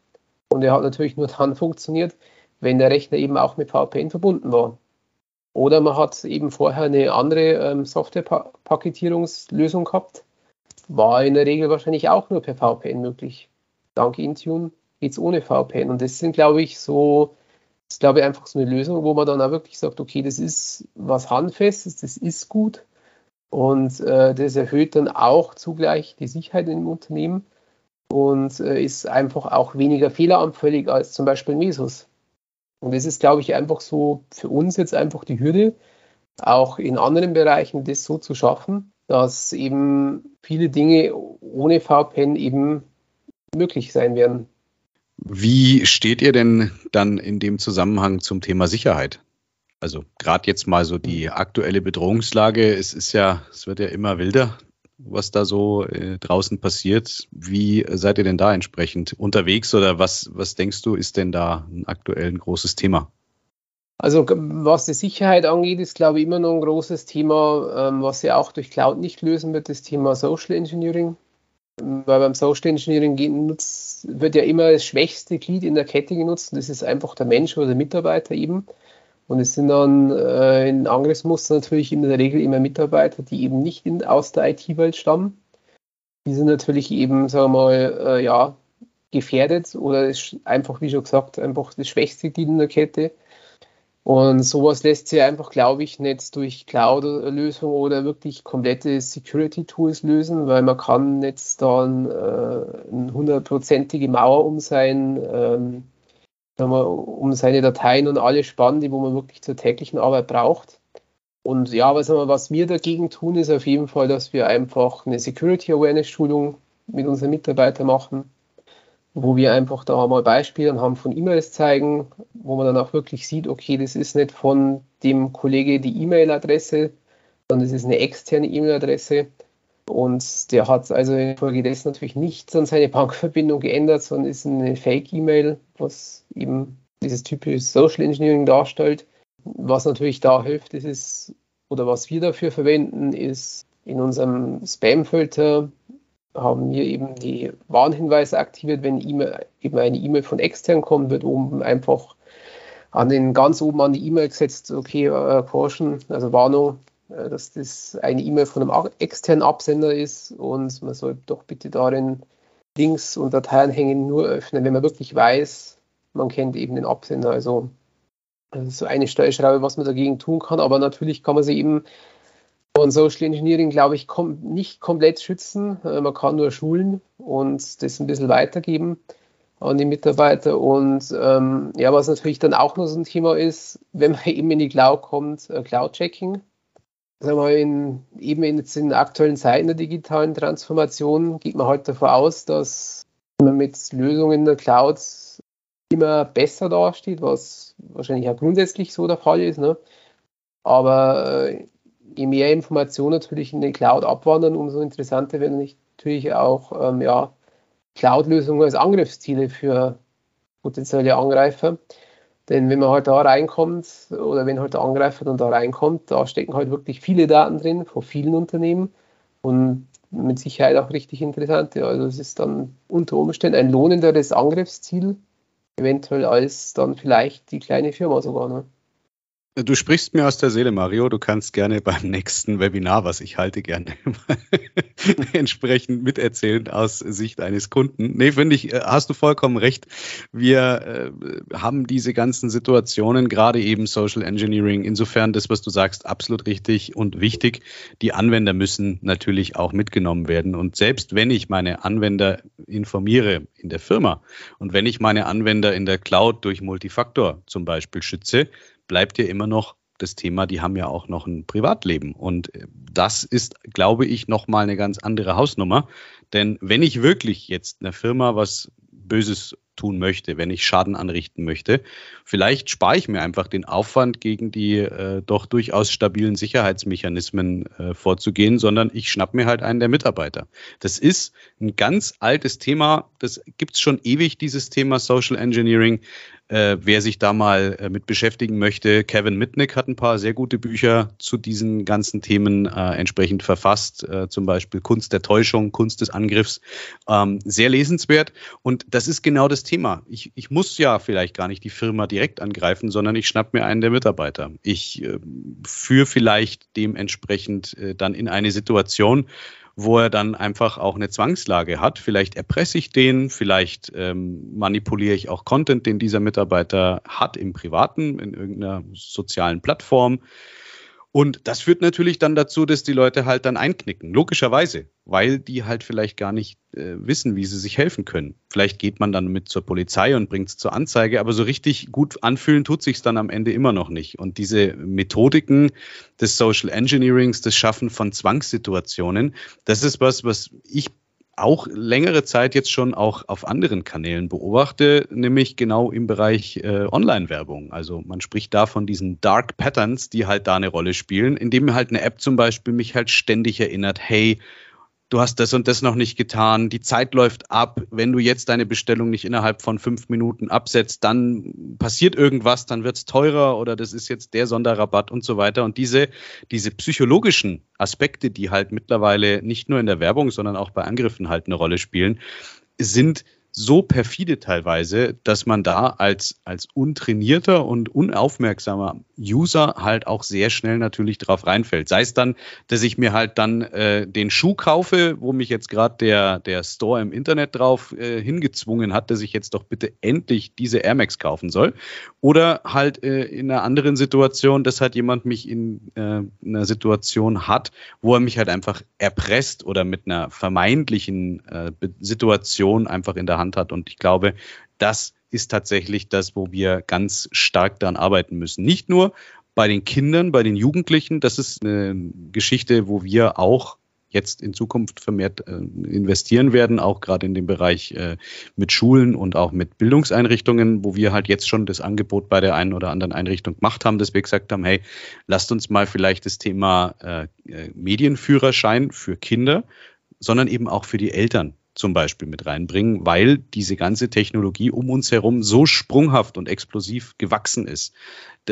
C: und der hat natürlich nur dann funktioniert, wenn der Rechner eben auch mit VPN verbunden war. Oder man hat eben vorher eine andere ähm, Software-Paketierungslösung gehabt. War in der Regel wahrscheinlich auch nur per VPN möglich. Dank Intune geht es ohne VPN. Und das sind, glaube ich, so, das ist, glaube ich, einfach so eine Lösung, wo man dann auch wirklich sagt, okay, das ist was Handfestes, das ist gut. Und äh, das erhöht dann auch zugleich die Sicherheit im Unternehmen und äh, ist einfach auch weniger fehleranfällig als zum Beispiel Mesos. Und das ist, glaube ich, einfach so für uns jetzt einfach die Hürde, auch in anderen Bereichen das so zu schaffen, dass eben viele Dinge ohne VPN eben möglich sein werden.
B: Wie steht ihr denn dann in dem Zusammenhang zum Thema Sicherheit? Also gerade jetzt mal so die aktuelle Bedrohungslage. Es ist ja, es wird ja immer wilder, was da so äh, draußen passiert. Wie seid ihr denn da entsprechend unterwegs oder was, was denkst du, ist denn da ein aktuell ein großes Thema?
C: Also was die Sicherheit angeht, ist glaube ich immer noch ein großes Thema, ähm, was ja auch durch Cloud nicht lösen wird, das Thema Social Engineering. Weil beim Social Engineering nutzt, wird ja immer das schwächste Glied in der Kette genutzt und das ist einfach der Mensch oder der Mitarbeiter eben. Und es sind dann äh, in Angriffsmuster natürlich in der Regel immer Mitarbeiter, die eben nicht in, aus der IT-Welt stammen. Die sind natürlich eben, sagen wir mal, äh, ja, gefährdet oder ist einfach, wie schon gesagt, einfach das schwächste Glied in der Kette. Und sowas lässt sich einfach, glaube ich, nicht durch Cloud-Lösungen oder wirklich komplette Security-Tools lösen, weil man kann jetzt dann äh, eine hundertprozentige Mauer um sein, ähm, um seine Dateien und alle spannen, die wo man wirklich zur täglichen Arbeit braucht. Und ja, was, was wir dagegen tun, ist auf jeden Fall, dass wir einfach eine Security Awareness Schulung mit unseren Mitarbeitern machen wo wir einfach da mal Beispiele anhand von E-Mails zeigen, wo man dann auch wirklich sieht, okay, das ist nicht von dem Kollege die E-Mail-Adresse, sondern das ist eine externe E-Mail-Adresse. Und der hat also infolgedessen natürlich nichts an seine Bankverbindung geändert, sondern ist eine Fake-E-Mail, was eben dieses typische Social Engineering darstellt. Was natürlich da hilft, ist es, oder was wir dafür verwenden, ist in unserem Spam-Filter haben wir eben die Warnhinweise aktiviert. Wenn e eben eine E-Mail von extern kommt, wird oben einfach an den ganz oben an die E-Mail gesetzt, okay, äh, Caution, also Warnung, dass das eine E-Mail von einem externen Absender ist und man soll doch bitte darin Links und Dateianhänge nur öffnen, wenn man wirklich weiß, man kennt eben den Absender. Also das ist so eine Stellschraube, was man dagegen tun kann, aber natürlich kann man sie eben und Social Engineering, glaube ich, kom nicht komplett schützen. Äh, man kann nur schulen und das ein bisschen weitergeben an die Mitarbeiter. Und ähm, ja, was natürlich dann auch noch so ein Thema ist, wenn man eben in die Cloud kommt, äh, Cloud-Checking. Sagen wir, in, eben in, in aktuellen Zeiten der digitalen Transformation geht man halt davon aus, dass man mit Lösungen in der Cloud immer besser dasteht, was wahrscheinlich auch grundsätzlich so der Fall ist. Ne? Aber äh, je mehr Informationen natürlich in den Cloud abwandern, umso interessanter werden natürlich auch ähm, ja, Cloud-Lösungen als Angriffsziele für potenzielle Angreifer. Denn wenn man halt da reinkommt oder wenn halt der Angreifer dann da reinkommt, da stecken halt wirklich viele Daten drin von vielen Unternehmen und mit Sicherheit auch richtig interessante. Also es ist dann unter Umständen ein lohnenderes Angriffsziel, eventuell als dann vielleicht die kleine Firma sogar. Ne?
B: Du sprichst mir aus der Seele, Mario. Du kannst gerne beim nächsten Webinar, was ich halte, gerne entsprechend miterzählen aus Sicht eines Kunden. Nee, finde ich, äh, hast du vollkommen recht. Wir äh, haben diese ganzen Situationen, gerade eben Social Engineering. Insofern das, was du sagst, absolut richtig und wichtig. Die Anwender müssen natürlich auch mitgenommen werden. Und selbst wenn ich meine Anwender informiere in der Firma und wenn ich meine Anwender in der Cloud durch Multifaktor zum Beispiel schütze, bleibt ja immer noch das Thema, die haben ja auch noch ein Privatleben. Und äh, das ist, glaube ich, nochmal eine ganz andere Hausnummer. Denn wenn ich wirklich jetzt einer Firma was Böses tun möchte, wenn ich Schaden anrichten möchte. Vielleicht spare ich mir einfach den Aufwand, gegen die äh, doch durchaus stabilen Sicherheitsmechanismen äh, vorzugehen, sondern ich schnapp mir halt einen der Mitarbeiter. Das ist ein ganz altes Thema. Das gibt es schon ewig, dieses Thema Social Engineering. Äh, wer sich da mal äh, mit beschäftigen möchte, Kevin Mitnick hat ein paar sehr gute Bücher zu diesen ganzen Themen äh, entsprechend verfasst, äh, zum Beispiel Kunst der Täuschung, Kunst des Angriffs. Ähm, sehr lesenswert. Und das ist genau das Thema. Ich, ich muss ja vielleicht gar nicht die Firma direkt angreifen, sondern ich schnapp mir einen der Mitarbeiter. Ich äh, führe vielleicht dementsprechend äh, dann in eine Situation, wo er dann einfach auch eine Zwangslage hat. Vielleicht erpresse ich den, vielleicht ähm, manipuliere ich auch Content, den dieser Mitarbeiter hat im Privaten, in irgendeiner sozialen Plattform. Und das führt natürlich dann dazu, dass die Leute halt dann einknicken, logischerweise, weil die halt vielleicht gar nicht äh, wissen, wie sie sich helfen können. Vielleicht geht man dann mit zur Polizei und bringt es zur Anzeige, aber so richtig gut anfühlen tut sich dann am Ende immer noch nicht. Und diese Methodiken des Social Engineerings, das Schaffen von Zwangssituationen, das ist was, was ich auch längere Zeit jetzt schon auch auf anderen Kanälen beobachte, nämlich genau im Bereich äh, Online-Werbung. Also man spricht da von diesen Dark Patterns, die halt da eine Rolle spielen, indem halt eine App zum Beispiel mich halt ständig erinnert, hey, du hast das und das noch nicht getan, die Zeit läuft ab, wenn du jetzt deine Bestellung nicht innerhalb von fünf Minuten absetzt, dann passiert irgendwas, dann wird es teurer oder das ist jetzt der Sonderrabatt und so weiter. Und diese, diese psychologischen Aspekte, die halt mittlerweile nicht nur in der Werbung, sondern auch bei Angriffen halt eine Rolle spielen, sind so perfide teilweise, dass man da als, als untrainierter und unaufmerksamer User halt auch sehr schnell natürlich drauf reinfällt. Sei es dann, dass ich mir halt dann äh, den Schuh kaufe, wo mich jetzt gerade der, der Store im Internet drauf äh, hingezwungen hat, dass ich jetzt doch bitte endlich diese Air Max kaufen soll. Oder halt äh, in einer anderen Situation, dass halt jemand mich in äh, einer Situation hat, wo er mich halt einfach erpresst oder mit einer vermeintlichen äh, Situation einfach in der Hand Hand hat. Und ich glaube, das ist tatsächlich das, wo wir ganz stark daran arbeiten müssen. Nicht nur bei den Kindern, bei den Jugendlichen. Das ist eine Geschichte, wo wir auch jetzt in Zukunft vermehrt äh, investieren werden, auch gerade in dem Bereich äh, mit Schulen und auch mit Bildungseinrichtungen, wo wir halt jetzt schon das Angebot bei der einen oder anderen Einrichtung gemacht haben, dass wir gesagt haben, hey, lasst uns mal vielleicht das Thema äh Medienführerschein für Kinder, sondern eben auch für die Eltern zum Beispiel mit reinbringen, weil diese ganze Technologie um uns herum so sprunghaft und explosiv gewachsen ist.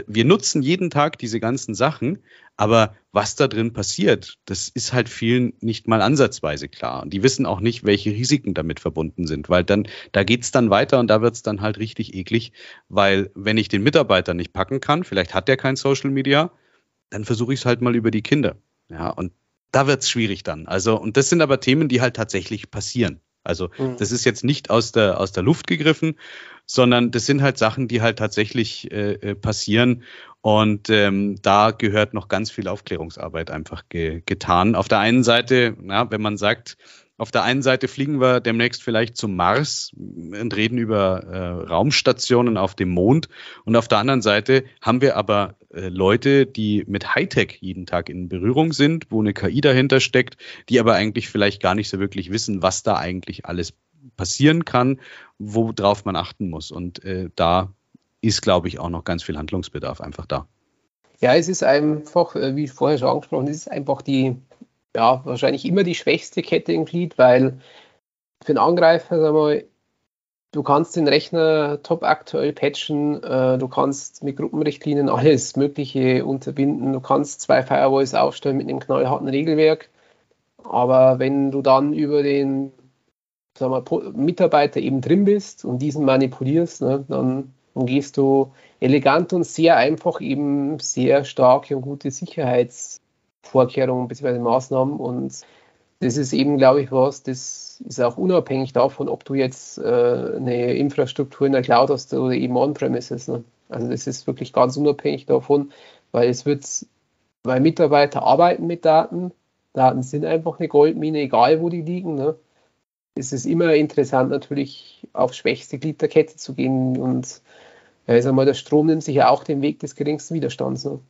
B: Wir nutzen jeden Tag diese ganzen Sachen, aber was da drin passiert, das ist halt vielen nicht mal ansatzweise klar. Und die wissen auch nicht, welche Risiken damit verbunden sind, weil dann, da geht's dann weiter und da wird's dann halt richtig eklig, weil wenn ich den Mitarbeiter nicht packen kann, vielleicht hat der kein Social Media, dann versuche ich es halt mal über die Kinder. Ja, und da wird es schwierig dann. Also, und das sind aber Themen, die halt tatsächlich passieren. Also, mhm. das ist jetzt nicht aus der, aus der Luft gegriffen, sondern das sind halt Sachen, die halt tatsächlich äh, äh, passieren. Und ähm, da gehört noch ganz viel Aufklärungsarbeit einfach ge getan. Auf der einen Seite, na, wenn man sagt, auf der einen Seite fliegen wir demnächst vielleicht zum Mars und reden über äh, Raumstationen auf dem Mond. Und auf der anderen Seite haben wir aber Leute, die mit Hightech jeden Tag in Berührung sind, wo eine KI dahinter steckt, die aber eigentlich vielleicht gar nicht so wirklich wissen, was da eigentlich alles passieren kann, worauf man achten muss. Und äh, da ist, glaube ich, auch noch ganz viel Handlungsbedarf einfach da.
C: Ja, es ist einfach, äh, wie vorher schon angesprochen, es ist einfach die ja, wahrscheinlich immer die schwächste Kette im Glied, weil für einen Angreifer, sag mal, du kannst den Rechner top aktuell patchen, äh, du kannst mit Gruppenrichtlinien alles Mögliche unterbinden, du kannst zwei Firewalls aufstellen mit einem knallharten Regelwerk, aber wenn du dann über den sag mal, Mitarbeiter eben drin bist und diesen manipulierst, ne, dann umgehst du elegant und sehr einfach eben sehr starke und gute Sicherheits- Vorkehrungen bzw. Maßnahmen. Und das ist eben, glaube ich, was, das ist auch unabhängig davon, ob du jetzt äh, eine Infrastruktur in der Cloud hast oder eben on-premises. Ne? Also das ist wirklich ganz unabhängig davon, weil es wird, weil Mitarbeiter arbeiten mit Daten, Daten sind einfach eine Goldmine, egal wo die liegen. Ne? Es ist immer interessant, natürlich aufs schwächste Glied der Kette zu gehen und ja, ich sag mal, der Strom nimmt sich ja auch den Weg des geringsten Widerstands. Ne?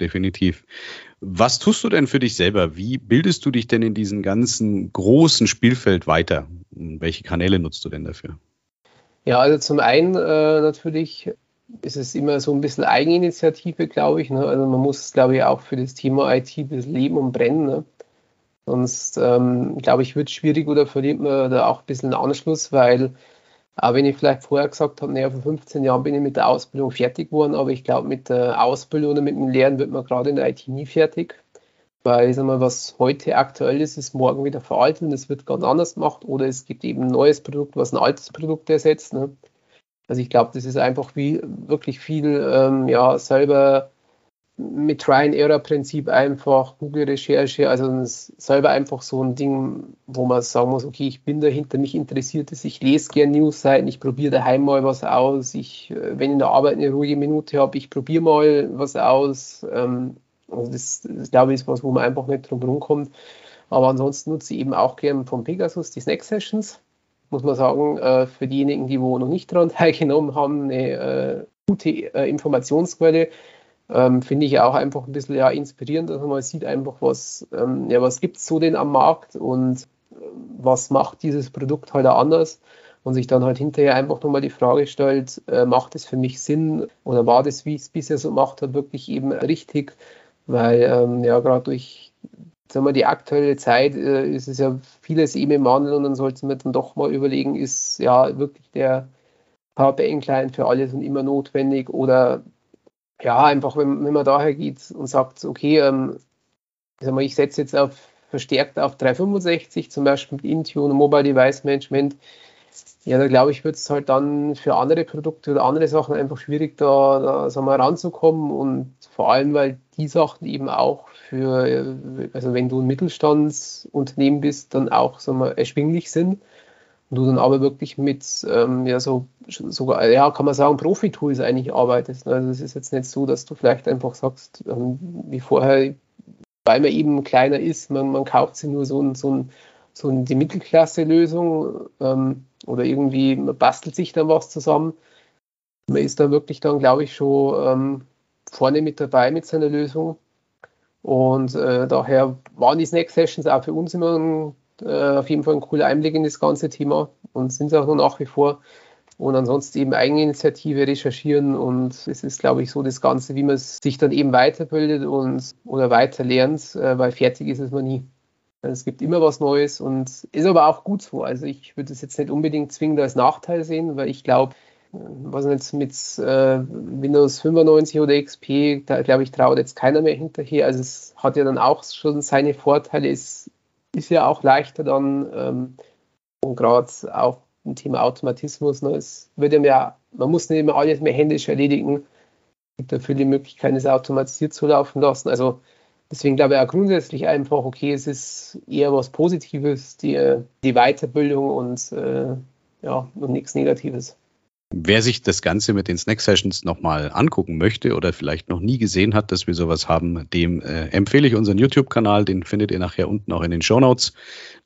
B: Definitiv. Was tust du denn für dich selber? Wie bildest du dich denn in diesem ganzen großen Spielfeld weiter? Welche Kanäle nutzt du denn dafür?
C: Ja, also zum einen äh, natürlich ist es immer so ein bisschen Eigeninitiative, glaube ich. Ne? Also man muss, glaube ich, auch für das Thema IT bisschen leben und brennen. Ne? Sonst, ähm, glaube ich, wird es schwierig oder verliert man da auch ein bisschen Anschluss, weil auch wenn ich vielleicht vorher gesagt habe, naja, vor 15 Jahren bin ich mit der Ausbildung fertig geworden, aber ich glaube, mit der Ausbildung oder mit dem Lernen wird man gerade in der IT nie fertig. Weil, ich sag mal, was heute aktuell ist, ist morgen wieder veraltet und es wird ganz anders gemacht oder es gibt eben ein neues Produkt, was ein altes Produkt ersetzt. Ne? Also ich glaube, das ist einfach wie, wirklich viel ähm, ja, selber mit Try-and-Error-Prinzip einfach, Google-Recherche, also selber einfach so ein Ding, wo man sagen muss, okay, ich bin dahinter, mich interessiert es, ich lese gerne Newsseiten, ich probiere daheim mal was aus, ich, äh, wenn in der Arbeit eine ruhige Minute habe, ich probiere mal was aus ähm, Also das, das glaube ich, ist was, wo man einfach nicht drum rumkommt. Aber ansonsten nutze ich eben auch gerne von Pegasus die Snack Sessions. Muss man sagen, äh, für diejenigen, die wo noch nicht daran teilgenommen haben, eine äh, gute Informationsquelle. Ähm, Finde ich auch einfach ein bisschen ja, inspirierend, dass man mal sieht einfach, was, ähm, ja, was gibt es so denn am Markt und was macht dieses Produkt halt auch anders und sich dann halt hinterher einfach nochmal die Frage stellt, äh, macht es für mich Sinn oder war das, wie ich es bisher so gemacht habe, wirklich eben richtig? Weil ähm, ja gerade durch sagen wir, die aktuelle Zeit äh, ist es ja vieles eben im Wandel und dann sollte man dann doch mal überlegen, ist ja wirklich der Powerbank-Client für alles und immer notwendig oder ja, einfach wenn, wenn man daher geht und sagt, okay, ähm, ich setze jetzt auf verstärkt auf 365, zum Beispiel mit Intune, Mobile Device Management, ja, da glaube ich, wird es halt dann für andere Produkte oder andere Sachen einfach schwierig, da, da sagen wir, ranzukommen. Und vor allem, weil die Sachen eben auch für, also wenn du ein Mittelstandsunternehmen bist, dann auch sagen wir, erschwinglich sind und du dann aber wirklich mit, ähm, ja, so, sogar, ja, kann man sagen, Profi-Tools eigentlich arbeitest. Also es ist jetzt nicht so, dass du vielleicht einfach sagst, ähm, wie vorher, weil man eben kleiner ist, man, man kauft sich nur so ein, so ein, so die Mittelklasse-Lösung ähm, oder irgendwie, man bastelt sich dann was zusammen. Man ist da wirklich dann, glaube ich, schon ähm, vorne mit dabei mit seiner Lösung. Und äh, daher waren die Snack Sessions auch für uns immer ein, äh, auf jeden Fall ein cooler Einblick in das ganze Thema und sind es auch noch nach wie vor. Und ansonsten eben Eigeninitiative recherchieren und es ist, glaube ich, so das Ganze, wie man sich dann eben weiterbildet und oder weiter lernt, äh, weil fertig ist es man nie. Also es gibt immer was Neues und ist aber auch gut so. Also ich würde es jetzt nicht unbedingt zwingend als Nachteil sehen, weil ich glaube, äh, was jetzt mit äh, Windows 95 oder XP, da glaube ich, traut jetzt keiner mehr hinterher. Also es hat ja dann auch schon seine Vorteile. Es ist ja auch leichter dann ähm, und gerade auch ein Thema Automatismus. Ne, es wird ja mehr, man muss nicht immer alles mehr händisch erledigen. Es gibt dafür die Möglichkeit, es automatisiert zu laufen lassen. Also deswegen glaube ich auch grundsätzlich einfach, okay, es ist eher was Positives, die, die Weiterbildung und, äh, ja, und nichts Negatives.
B: Wer sich das Ganze mit den Snack Sessions nochmal angucken möchte oder vielleicht noch nie gesehen hat, dass wir sowas haben, dem äh, empfehle ich unseren YouTube-Kanal. Den findet ihr nachher unten auch in den Show Notes.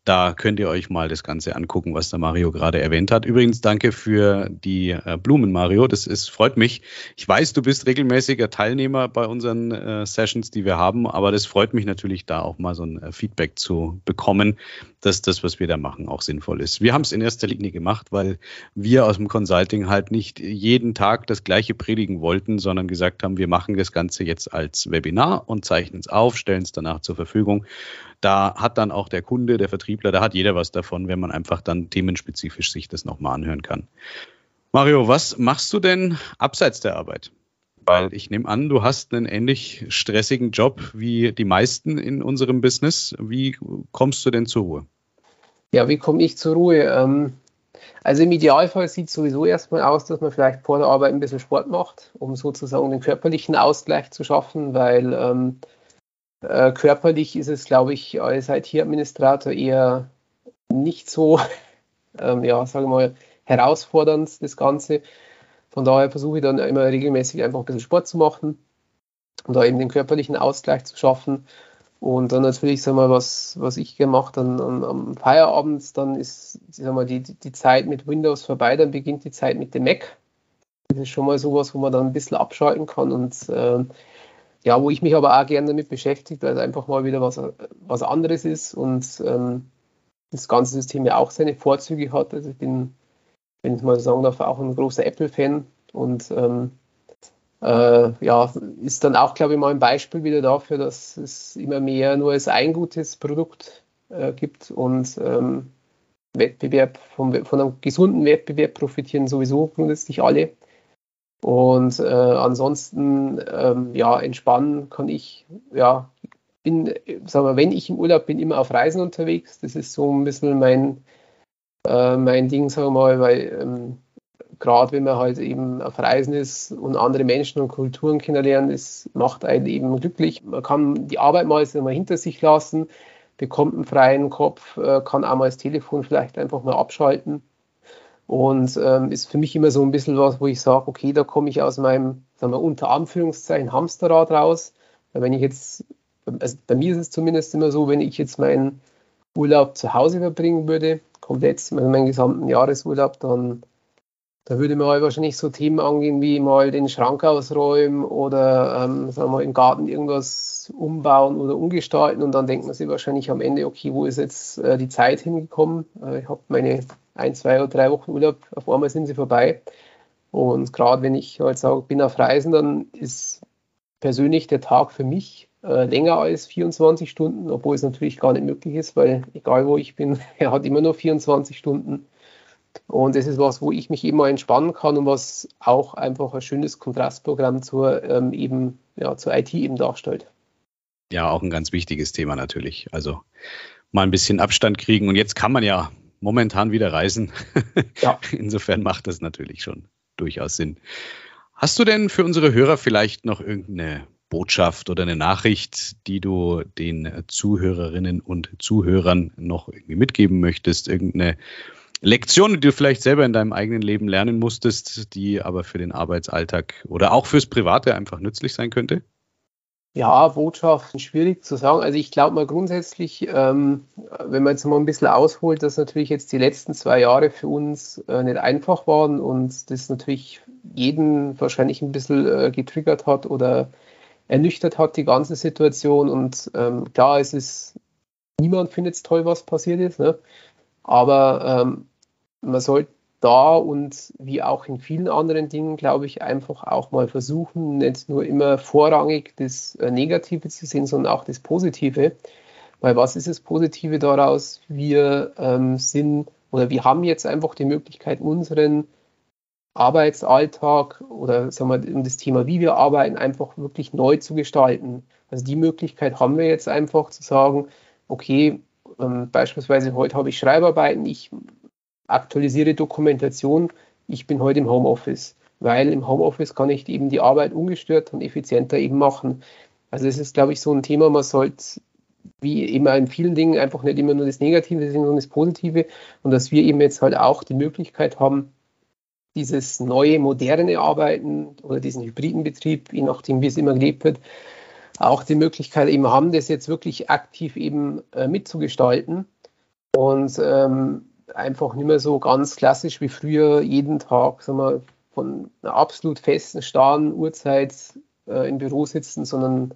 B: Da könnt ihr euch mal das Ganze angucken, was der Mario gerade erwähnt hat. Übrigens danke für die äh, Blumen, Mario. Das ist, freut mich. Ich weiß, du bist regelmäßiger Teilnehmer bei unseren äh, Sessions, die wir haben, aber das freut mich natürlich, da auch mal so ein äh, Feedback zu bekommen, dass das, was wir da machen, auch sinnvoll ist. Wir haben es in erster Linie gemacht, weil wir aus dem Consulting halt nicht jeden Tag das Gleiche predigen wollten, sondern gesagt haben, wir machen das Ganze jetzt als Webinar und zeichnen es auf, stellen es danach zur Verfügung da hat dann auch der Kunde, der Vertriebler, da hat jeder was davon, wenn man einfach dann themenspezifisch sich das nochmal anhören kann. Mario, was machst du denn abseits der Arbeit? Weil ich nehme an, du hast einen ähnlich stressigen Job wie die meisten in unserem Business. Wie kommst du denn zur Ruhe?
C: Ja, wie komme ich zur Ruhe? Ähm, also im Idealfall sieht es sowieso erstmal aus, dass man vielleicht vor der Arbeit ein bisschen Sport macht, um sozusagen den körperlichen Ausgleich zu schaffen, weil ähm, äh, körperlich ist es, glaube ich, als IT-Administrator eher nicht so, ähm, ja, sagen wir mal, herausfordernd, das Ganze. Von daher versuche ich dann immer regelmäßig einfach ein bisschen Sport zu machen und da eben den körperlichen Ausgleich zu schaffen. Und dann natürlich, wir mal, was, was ich gemacht habe am, am Feierabend, dann ist sagen wir, die, die Zeit mit Windows vorbei, dann beginnt die Zeit mit dem Mac. Das ist schon mal sowas, wo man dann ein bisschen abschalten kann und äh, ja, wo ich mich aber auch gerne damit beschäftige, weil es einfach mal wieder was, was anderes ist und ähm, das ganze System ja auch seine Vorzüge hat. Also ich bin, wenn ich mal sagen darf, auch ein großer Apple-Fan und ähm, äh, ja, ist dann auch, glaube ich, mal ein Beispiel wieder dafür, dass es immer mehr nur als ein gutes Produkt äh, gibt und ähm, Wettbewerb, vom, von einem gesunden Wettbewerb profitieren sowieso grundsätzlich alle. Und äh, ansonsten, ähm, ja, entspannen kann ich, ja, bin, sagen wir, wenn ich im Urlaub bin, immer auf Reisen unterwegs. Das ist so ein bisschen mein, äh, mein Ding, sagen wir mal, weil ähm, gerade wenn man halt eben auf Reisen ist und andere Menschen und Kulturen kennenlernen, das macht einen eben glücklich. Man kann die Arbeit mal, mal hinter sich lassen, bekommt einen freien Kopf, äh, kann auch mal das Telefon vielleicht einfach mal abschalten und ähm, ist für mich immer so ein bisschen was, wo ich sage, okay, da komme ich aus meinem, sagen wir, unter Anführungszeichen Hamsterrad raus, Weil wenn ich jetzt, also bei mir ist es zumindest immer so, wenn ich jetzt meinen Urlaub zu Hause verbringen würde, komplett meinen gesamten Jahresurlaub, dann da würde man halt wahrscheinlich so Themen angehen wie mal den Schrank ausräumen oder ähm, sagen wir, im Garten irgendwas umbauen oder umgestalten und dann denkt man sich wahrscheinlich am Ende, okay, wo ist jetzt äh, die Zeit hingekommen? Äh, ich habe meine ein, zwei oder drei Wochen Urlaub, auf einmal sind sie vorbei. Und gerade wenn ich halt sage, bin auf Reisen, dann ist persönlich der Tag für mich äh, länger als 24 Stunden, obwohl es natürlich gar nicht möglich ist, weil egal wo ich bin, er hat immer nur 24 Stunden. Und das ist was, wo ich mich immer entspannen kann und was auch einfach ein schönes Kontrastprogramm zur ähm, eben ja, zur IT eben darstellt.
B: Ja, auch ein ganz wichtiges Thema natürlich. Also mal ein bisschen Abstand kriegen. Und jetzt kann man ja momentan wieder reisen. Ja. Insofern macht das natürlich schon durchaus Sinn. Hast du denn für unsere Hörer vielleicht noch irgendeine Botschaft oder eine Nachricht, die du den Zuhörerinnen und Zuhörern noch irgendwie mitgeben möchtest? Irgendeine Lektion, die du vielleicht selber in deinem eigenen Leben lernen musstest, die aber für den Arbeitsalltag oder auch fürs Private einfach nützlich sein könnte?
C: Ja, Botschaften schwierig zu sagen. Also ich glaube mal grundsätzlich, ähm, wenn man jetzt mal ein bisschen ausholt, dass natürlich jetzt die letzten zwei Jahre für uns äh, nicht einfach waren und das natürlich jeden wahrscheinlich ein bisschen äh, getriggert hat oder ernüchtert hat, die ganze Situation. Und ähm, klar, es ist, niemand findet es toll, was passiert ist. Ne? Aber ähm, man sollte da und wie auch in vielen anderen Dingen, glaube ich, einfach auch mal versuchen, nicht nur immer vorrangig das äh, Negative zu sehen, sondern auch das Positive. Weil was ist das Positive daraus? Wir ähm, sind oder wir haben jetzt einfach die Möglichkeit, unseren Arbeitsalltag oder sagen wir, um das Thema, wie wir arbeiten, einfach wirklich neu zu gestalten. Also die Möglichkeit haben wir jetzt einfach zu sagen, okay, ähm, beispielsweise heute habe ich Schreibarbeiten, ich aktualisiere Dokumentation, ich bin heute im Homeoffice, weil im Homeoffice kann ich eben die Arbeit ungestört und effizienter eben machen. Also es ist, glaube ich, so ein Thema, man sollte wie immer in vielen Dingen einfach nicht immer nur das Negative sehen, sondern das Positive. Und dass wir eben jetzt halt auch die Möglichkeit haben, dieses neue, moderne Arbeiten oder diesen hybriden Betrieb, je nachdem, wie es immer gelebt wird, auch die Möglichkeit eben haben, das jetzt wirklich aktiv eben äh, mitzugestalten. Und ähm, einfach nicht mehr so ganz klassisch wie früher jeden Tag, sagen wir, von einer absolut festen, starren Uhrzeit äh, im Büro sitzen, sondern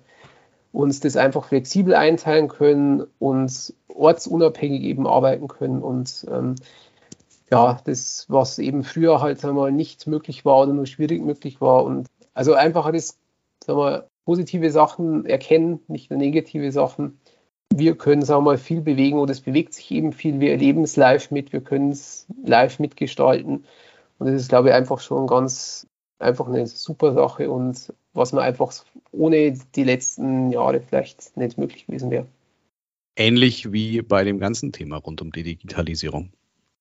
C: uns das einfach flexibel einteilen können und ortsunabhängig eben arbeiten können und ähm, ja, das, was eben früher halt einmal nicht möglich war oder nur schwierig möglich war und also einfach das, sagen wir, positive Sachen erkennen, nicht nur negative Sachen. Wir können, sagen wir mal, viel bewegen oder es bewegt sich eben viel. Wir erleben es live mit, wir können es live mitgestalten. Und das ist, glaube ich, einfach schon ganz, einfach eine super Sache und was man einfach ohne die letzten Jahre vielleicht nicht möglich gewesen wäre.
B: Ähnlich wie bei dem ganzen Thema rund um die Digitalisierung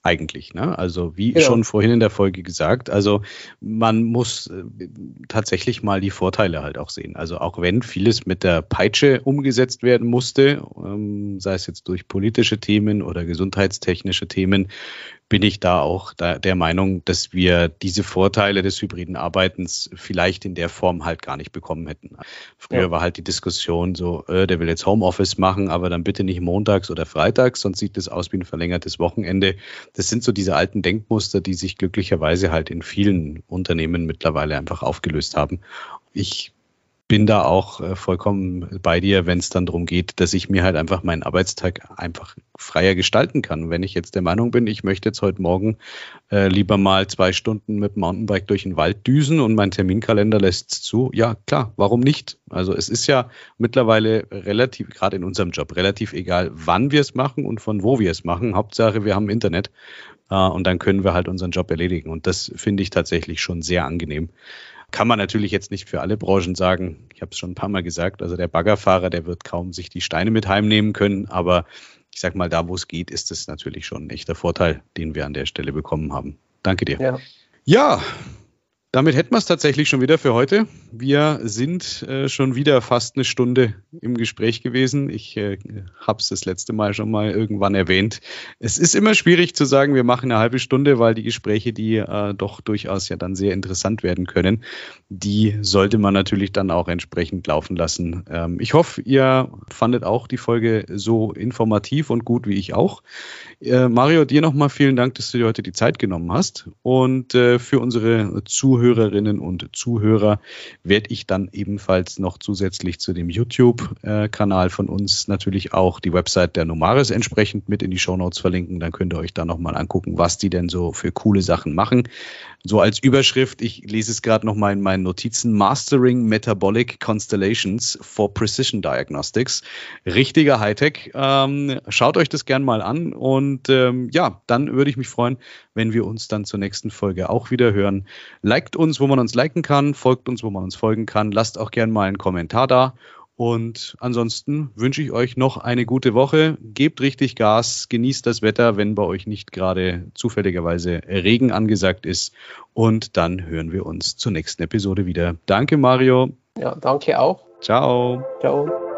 B: eigentlich. Ne? Also wie genau. schon vorhin in der Folge gesagt, also man muss äh, tatsächlich mal die Vorteile halt auch sehen. Also auch wenn vieles mit der Peitsche umgesetzt werden musste, ähm, sei es jetzt durch politische Themen oder gesundheitstechnische Themen, bin ich da auch da der Meinung, dass wir diese Vorteile des hybriden Arbeitens vielleicht in der Form halt gar nicht bekommen hätten. Früher ja. war halt die Diskussion so, äh, der will jetzt Homeoffice machen, aber dann bitte nicht montags oder freitags, sonst sieht das aus wie ein verlängertes Wochenende. Das sind so diese alten Denkmuster, die sich glücklicherweise halt in vielen Unternehmen mittlerweile einfach aufgelöst haben. Ich bin da auch äh, vollkommen bei dir, wenn es dann darum geht, dass ich mir halt einfach meinen Arbeitstag einfach freier gestalten kann. Wenn ich jetzt der Meinung bin, ich möchte jetzt heute Morgen äh, lieber mal zwei Stunden mit Mountainbike durch den Wald düsen und mein Terminkalender lässt es zu, ja klar, warum nicht? Also es ist ja mittlerweile relativ, gerade in unserem Job, relativ egal, wann wir es machen und von wo wir es machen. Hauptsache, wir haben Internet äh, und dann können wir halt unseren Job erledigen. Und das finde ich tatsächlich schon sehr angenehm. Kann man natürlich jetzt nicht für alle Branchen sagen. Ich habe es schon ein paar Mal gesagt. Also der Baggerfahrer, der wird kaum sich die Steine mit heimnehmen können. Aber ich sage mal, da wo es geht, ist es natürlich schon ein echter Vorteil, den wir an der Stelle bekommen haben. Danke dir. Ja, ja Damit hätten wir es tatsächlich schon wieder für heute. Wir sind äh, schon wieder fast eine Stunde im Gespräch gewesen. Ich äh, habe es das letzte Mal schon mal irgendwann erwähnt. Es ist immer schwierig zu sagen, wir machen eine halbe Stunde, weil die Gespräche, die äh, doch durchaus ja dann sehr interessant werden können, die sollte man natürlich dann auch entsprechend laufen lassen. Ähm, ich hoffe, ihr fandet auch die Folge so informativ und gut wie ich auch. Äh, Mario, dir nochmal vielen Dank, dass du dir heute die Zeit genommen hast. Und äh, für unsere Zuhörer Zuhörerinnen und Zuhörer werde ich dann ebenfalls noch zusätzlich zu dem YouTube-Kanal von uns natürlich auch die Website der Nomaris entsprechend mit in die Shownotes verlinken. Dann könnt ihr euch da nochmal angucken, was die denn so für coole Sachen machen. So als Überschrift, ich lese es gerade nochmal in meinen Notizen, Mastering Metabolic Constellations for Precision Diagnostics. Richtiger Hightech. Ähm, schaut euch das gern mal an und ähm, ja, dann würde ich mich freuen, wenn wir uns dann zur nächsten Folge auch wieder hören. Liked uns, wo man uns liken kann, folgt uns, wo man uns folgen kann. Lasst auch gern mal einen Kommentar da. Und ansonsten wünsche ich euch noch eine gute Woche. Gebt richtig Gas, genießt das Wetter, wenn bei euch nicht gerade zufälligerweise Regen angesagt ist. Und dann hören wir uns zur nächsten Episode wieder. Danke, Mario.
C: Ja, danke auch.
B: Ciao.
C: Ciao.